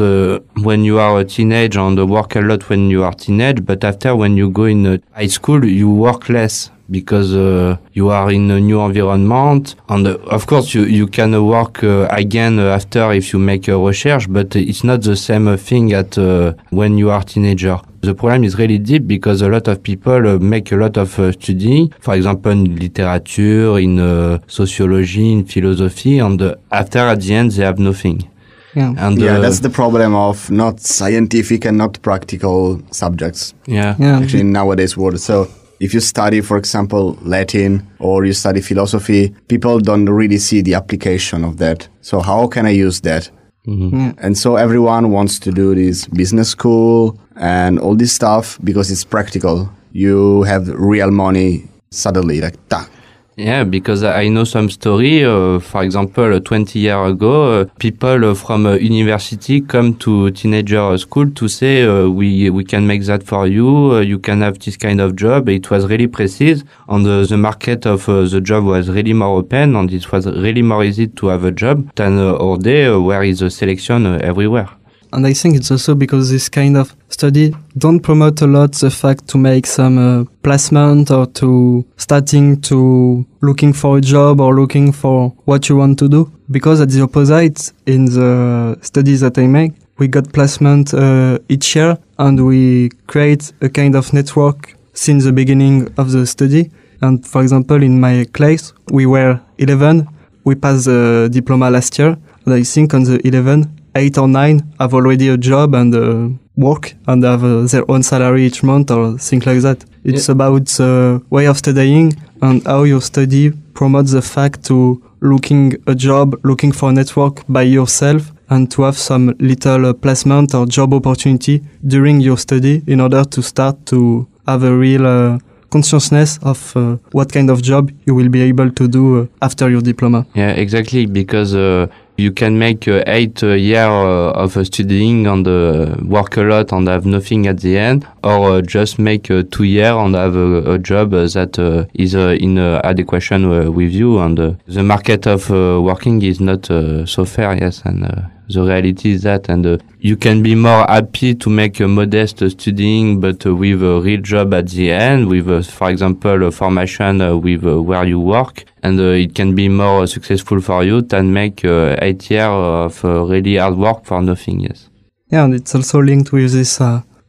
when you are a teenage and work a lot when you are teenage, but after when you go in high school, you work less because uh, you are in a new environment and uh, of course you, you can work uh, again after if you make a research but it's not the same thing at uh, when you are teenager the problem is really deep because a lot of people uh, make a lot of uh, study for example in literature in sociology in philosophy and after at the end they have nothing yeah. And yeah, uh, that's the problem of not scientific and not practical subjects. Yeah. yeah. Actually, in nowadays world. So if you study, for example, Latin or you study philosophy, people don't really see the application of that. So how can I use that? Mm-hmm. Yeah. And so everyone wants to do this business school and all this stuff because it's practical. You have real money suddenly, like, ta, yeah, because I know some story. Uh, for example, 20 years ago, uh, people uh, from uh, university come to teenager school to say, uh, we we can make that for you. Uh, you can have this kind of job. It was really precise, and the market of the job was really more open, and it was really more easy to have a job than our day, where is a selection everywhere. And I think it's also because this kind of study don't promote a lot the fact to make some uh, placement or to starting to looking for a job or looking for what you want to do. Because at the opposite, in the studies that I make, we got placement uh, each year and we create a kind of network since the beginning of the study. And for example, in my class, we were 11. We passed the diploma last year. And I think on the 11, eight or nine have already a job and uh, work and have uh, their own salary each month or things like that. It's yeah. about the way of studying and how your study promotes the fact to looking a job, looking for a network by yourself and to have some little uh, placement or job opportunity during your study in order to start to have a real uh, consciousness of uh, what kind of job you will be able to do uh, after your diploma. Yeah, exactly. Because uh, you can make uh, eight uh, years uh, of uh, studying and uh, work a lot and have nothing at the end, or uh, just make two years and have a, a job that is in adequation with you. And the market of working is not so fair, yes, and the reality is that, and uh, you can be more happy to make a modest uh, studying, but uh, with a real job at the end, with, uh, for example, a formation with where you work, and it can be more successful for you than make eight years of really hard work for nothing. Yes. Yeah, and it's also linked with this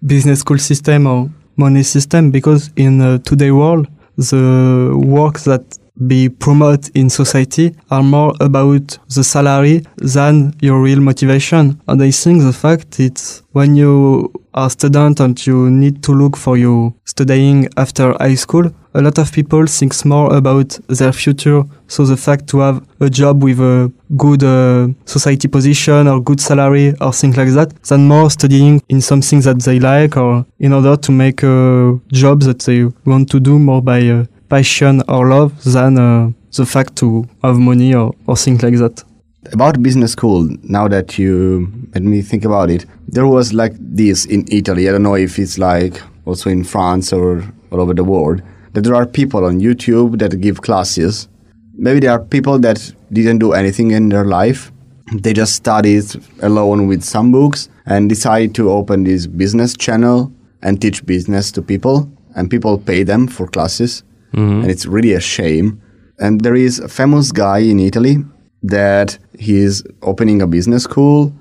business school system or money system because in uh, today world, the work that be promoted in society are more about the salary than your real motivation. And I think the fact it's when you are student and you need to look for your studying after high school, a lot of people think more about their future. So the fact to have a job with a good uh, society position or good salary or things like that, than more studying in something that they like or in order to make a job that they want to do more by uh, passion or love than uh, the fact to have money or, or things like that. About business school, now that you made me think about it, there was like this in Italy. I don't know if it's like also in France or all over the world, that there are people on YouTube that give classes. Maybe there are people that didn't do anything in their life. They just studied alone with some books and decide to open this business channel and teach business to people. And people pay them for classes mm-hmm. and it's really a shame. And there is a famous guy in Italy that he's opening a business school,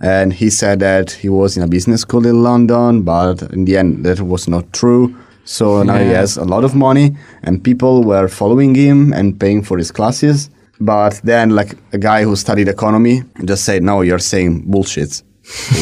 and he said that he was in a business school in London, but in the end, that was not true. So yeah. now he has a lot of money, and people were following him and paying for his classes. But then, like a guy who studied economy just said, "No, you're saying bullshit.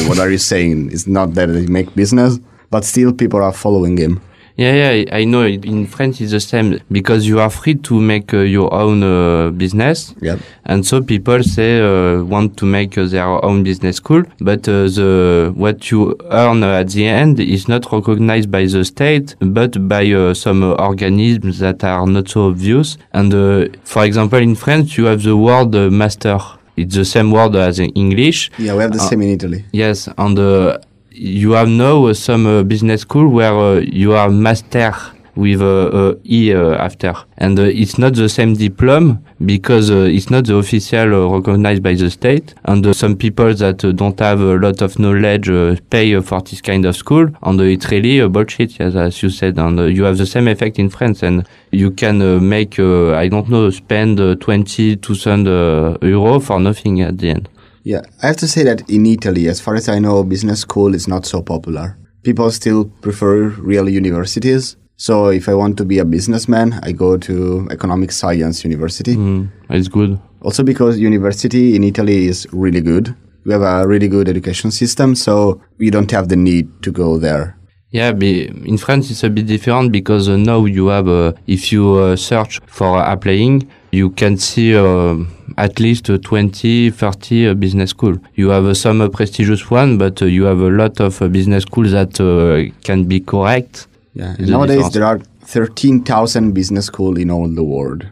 what are you saying? It's not that they make business." But still, people are following him. Yeah, yeah, I know. In France, it's the same because you are free to make uh, your own uh, business, Yeah. and so people say uh, want to make uh, their own business school, but uh, the what you earn at the end is not recognized by the state, but by uh, some uh, organisms that are not so obvious. And uh, for example, in France, you have the word uh, master. It's the same word as in English, Yeah, we have the Uh, same in Italy. Yes, and uh, you have now uh, some uh, business school where uh, you are master with uh, uh e uh, after, and uh, it's not the same diploma because it's not the official recognized by the state. And some people that don't have a lot of knowledge pay for this kind of school, and it's really bullshit, as you said. And you have the same effect in France, and you can make I don't know spend uh, twenty thousand uh, euro for nothing at the end. Yeah, I have to say that in Italy, as far as I know, business school is not so popular. People still prefer real universities. So if I want to be a businessman, I go to economic science university. Mm, it's good. Also because university in Italy is really good. We have a really good education system, so you don't have the need to go there. Yeah, be, in France it's a bit different because uh, now you have, uh, if you uh, search for applying, you can see uh, at least uh, 20, 30 uh, business school. You have uh, some uh, prestigious one, but uh, you have a lot of uh, business schools that uh, can be correct. Yeah. Is Nowadays different? there are 13,000 business school in all the world.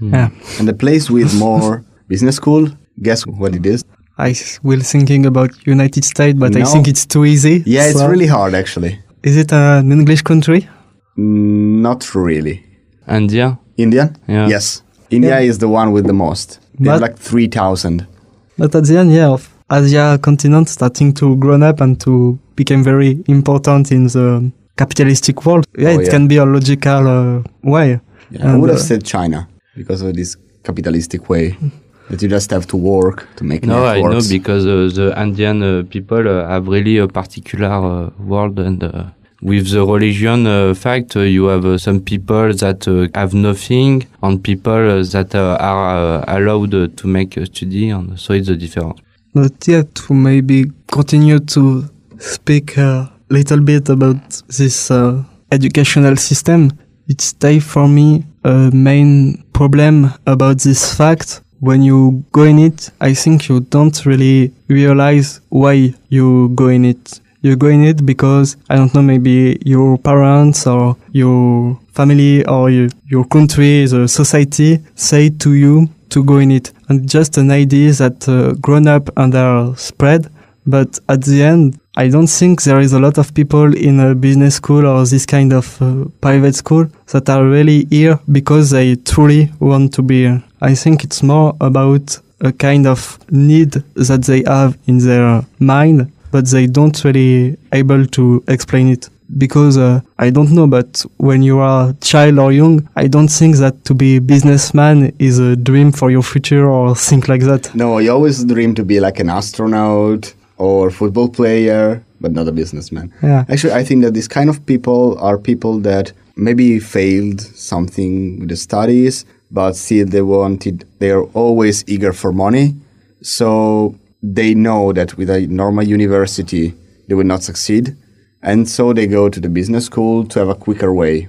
Yeah. And the place with more business school, guess what it I I s- will thinking about United States, but I think it's too easy. Yeah, it's really hard actually. Is it an English country? Mm, Not really. India? Indian? Yeah. Yes. India Yeah. is the one with the most. They have But- like 3,000. But at the end, yeah, of Asia continent starting to grow up and to become very important in the capitalistic world. Yeah, Oh, it yeah. can be a logical uh, way. Yeah, I would have uh, said China because of this capitalistic way that you just have to work to make No, I know because uh, the Indian uh, people uh, have really a particular uh, world and uh, with the religion uh, fact, uh, you have uh, some people that uh, have nothing and people uh, that uh, are uh, allowed uh, to make a study and so it's a difference. But yet, to maybe continue to speak a little bit about this uh, educational system, it's time for me a main problem about this fact. When you go in it, I think you don't really realize why you go in it. You go in it because, I don't know, maybe your parents or your family or your, your country, the society say to you to go in it. And just an idea that uh, grown up and are spread. But at the end, I don't think there is a lot of people in a business school or this kind of uh, private school that are really here because they truly want to be here. I think it's more about a kind of need that they have in their mind, but they don't really able to explain it. Because uh, I don't know, but when you are child or young, I don't think that to be a businessman is a dream for your future or think like that. No, you always dream to be like an astronaut or football player, but not a businessman. Yeah. Actually, I think that these kind of people are people that maybe failed something with the studies, but still they wanted, they are always eager for money. So they know that with a normal university, they will not succeed. And so they go to the business school to have a quicker way.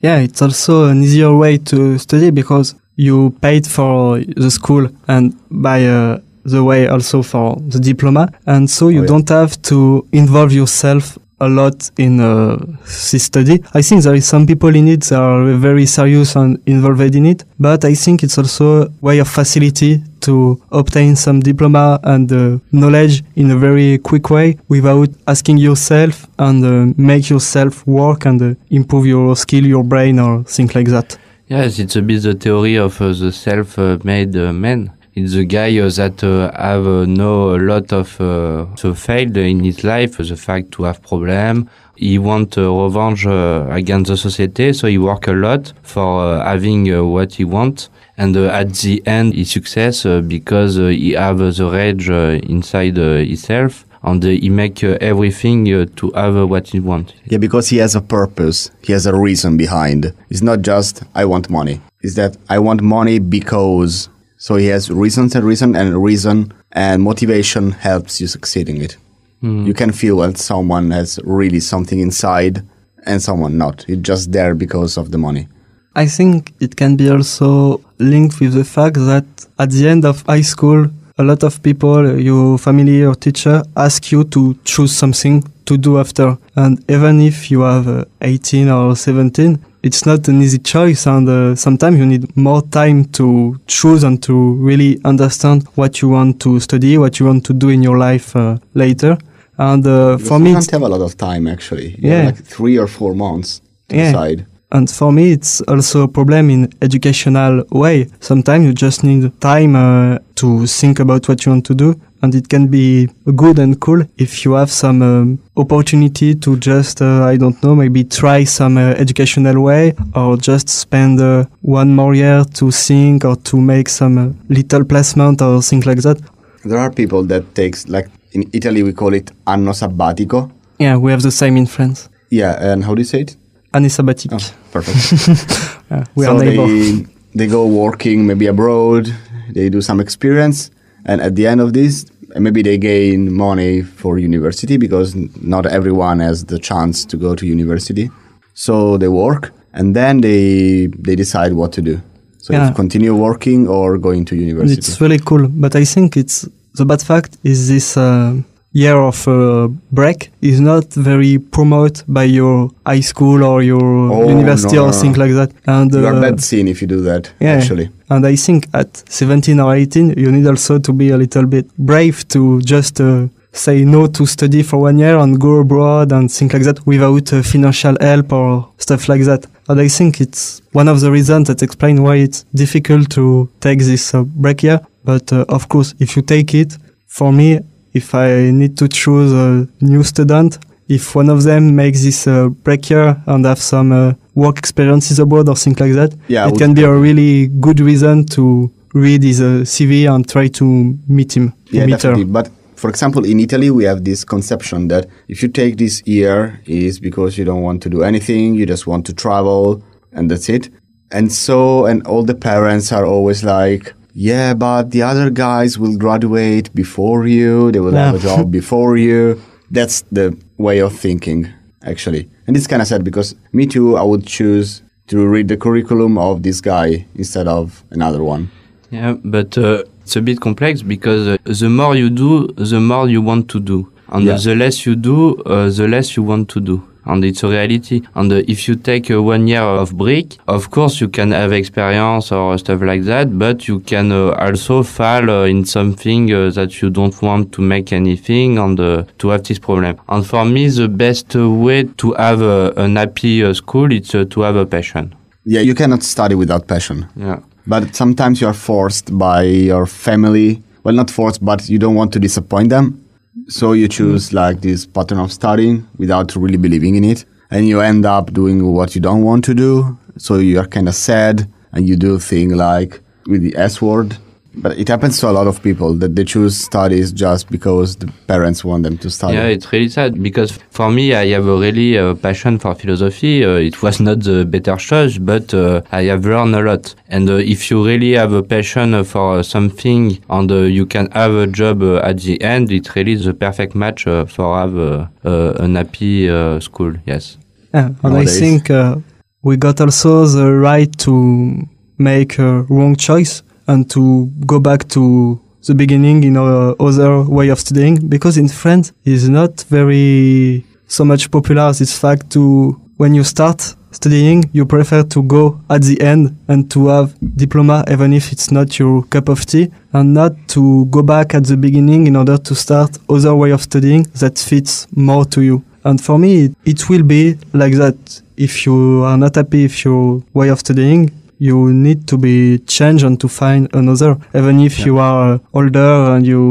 Yeah, it's also an easier way to study because you paid for the school and by uh, the way also for the diploma. And so you Oh, yeah. don't have to involve yourself a lot in uh, this study. I think there is some people in it that are very serious and involved in it, but I think it's also a way of facility to obtain some diploma and uh, knowledge in a very quick way without asking yourself and uh, make yourself work and uh, improve your skill, your brain or things like that. Yes, it's a bit the theory of uh, the self-made uh, man. It's the guy uh, that uh, have uh, know a lot of uh, so failed in his life, the fact to have problem. He want uh, revenge uh, against the society, so he work a lot for uh, having uh, what he want. And uh, at the end, he success uh, because uh, he have uh, the rage uh, inside uh, himself, and uh, he make uh, everything uh, to have uh, what he want. Yeah, because he has a purpose. He has a reason behind. It's not just I want money. It's that I want money because. So he has reasons and reason and reason and motivation helps you succeeding it. You can feel that someone has really something inside and someone not. It's just there because of the money. I think it can be also linked with the fact that at the end of high school, a lot of people, your family or teacher, ask you to choose something to do after. And even if you have uh, 18 or 17, it's not an easy choice. And uh, sometimes you need more time to choose and to really understand what you want to study, what you want to do in your life uh, later. And uh, for you me, don't have a lot of time actually. You Yeah. have like three or four months to Yeah. decide. And for me, it's also a problem in educational way. Sometimes you just need time uh, to think about what you want to do. And it can be good and cool if you have some um, opportunity to just, uh, I don't know, maybe try some uh, educational way or just spend uh, one more year to think or to make some uh, little placement or things like that. There are people that takes like in Italy we call it anno sabbatico. Yeah, we have the same in France. Yeah, and how do you say it? Année sabbatique. Oh, perfect. Uh, we so are neighbor. they they go working maybe abroad. They do some experience, and at the end of this, maybe they gain money for university because not everyone has the chance to go to university. So they work, and then they they decide what to do. So Yeah. if continue working or going to university. It's really cool, but I think it's the bad fact is this uh, year of uh, break is not very promoted by your high school or your Oh, university no, or no, things like that. And you are uh, bad seen if you do that. yeah. Actually, and I think at 17 or 18, you need also to be a little bit brave to just uh, say no to study for one year and go abroad and things like that without uh, financial help or stuff like that. And I think it's one of the reasons that explain why it's difficult to take this uh, break year. But uh, of course, if you take it, for me, if I need to choose a new student, if one of them makes this uh, break year and have some uh, work experiences abroad or things like that, Yeah, it can be a really good reason to read his uh, CV and try to meet him. Yeah, meet her. definitely. But for example, in Italy, we have this conception that if you take this year, is because you don't want to do anything, you just want to travel, and that's it. And so, and all the parents are always like, yeah, but the other guys will graduate before you, they will have a job before you. That's the way of thinking, actually. And it's kind of sad because me too, I would choose to read the curriculum of this guy instead of another one. Yeah, but uh, it's a bit complex because uh, the more you do, the more you want to do. And Yeah. the less you do, uh, the less you want to do. And it's a reality. And uh, if you take uh, one year of break, of course you can have experience or stuff like that, but you can uh, also fall uh, in something uh, that you don't want to make anything and uh, to have this problem. And for me, the best way to have uh, an happy uh, school is uh, to have a passion. Yeah, you cannot study without passion. Yeah. But sometimes you are forced by your family. Well, not forced, but you don't want to disappoint them. So you choose like this pattern of studying without really believing in it. And you end up doing what you don't want to do. So you are kind of sad and you do things like with the S word. But it happens to a lot of people that they choose studies just because the parents want them to study. Yeah, it's really sad because for me, I have a really uh, passion for philosophy. Uh, it was not the better choice, but uh, I have learned a lot. And uh, if you really have a passion uh, for uh, something and uh, you can have a job uh, at the end, it's really is the perfect match uh, for have uh, uh, an happy uh, school. Yes. Yeah, and I think uh, we got also the right to make a wrong choice and to go back to the beginning in our uh, other way of studying because in France it's not very so much popular this fact to when you start studying you prefer to go at the end and to have diploma even if it's not your cup of tea and not to go back at the beginning in order to start other way of studying that fits more to you and for me, it, it will be like that. If you are not happy with your way of studying, you need to be changed and to find another. Even if Yeah. you are older and you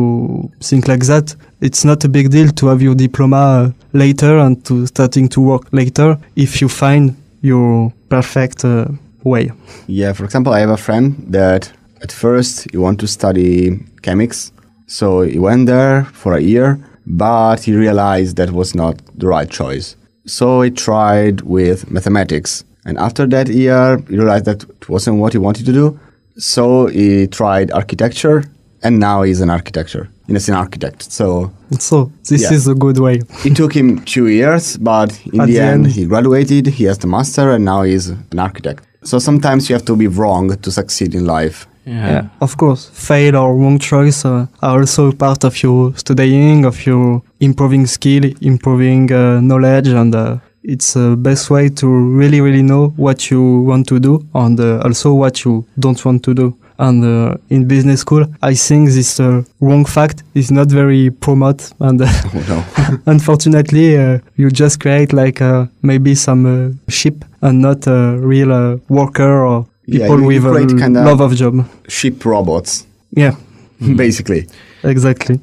think like that, it's not a big deal to have your diploma uh, later and to starting to work later if you find your perfect uh, way. Yeah, for example, I have a friend that at first he wanted to study chemics. So he went there for a year, but he realized that was not the right choice. So he tried with mathematics. And after that year, he realized that it wasn't what he wanted to do. So he tried architecture, and now he's an architecture. in as an architect. So So this Yeah. is a good way. it took him two years, but in At the, the end, end- he graduated. He has the master, and now he's an architect. So sometimes you have to be wrong to succeed in life. Yeah. Of course, fail or wrong choice uh, are also part of your studying, of your improving skill, improving uh, knowledge, and uh, it's the best way to really, really know what you want to do and uh, also what you don't want to do. And uh, in business school, I think this uh, wrong fact is not very promote, and uh, Oh no. unfortunately, uh, you just create like uh, maybe some uh, ship and not a real uh, worker or Yeah, people you- with a create kinda- love of job. Ship robots, Yeah, basically. exactly.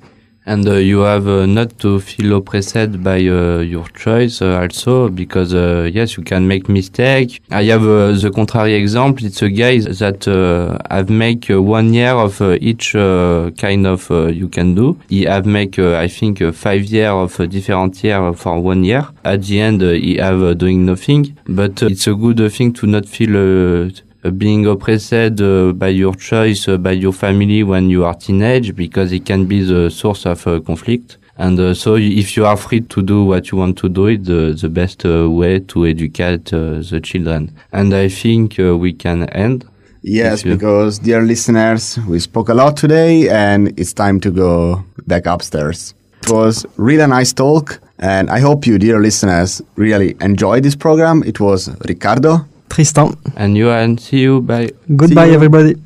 And uh, you have uh, not to feel oppressed by uh, your choice also because yes, you can make mistake. I have the contrary example. It's a guy that have make one year of each kind of you can do. He have make I think five year of different year for one year. At the end, he have doing nothing. But it's a good thing to not feel. Being oppressed uh, by your choice, uh, by your family when you are teenage, because it can be the source of uh, conflict. And uh, so, if you are free to do what you want to do, it's the, the best uh, way to educate uh, the children. And I think we can end. Yes, because dear listeners, we spoke a lot today and it's time to go back upstairs. It was really a nice talk and I hope you, dear listeners, really enjoyed this program. It was Ricardo. Tristan, And you and see you. Bye. goodbye you. everybody.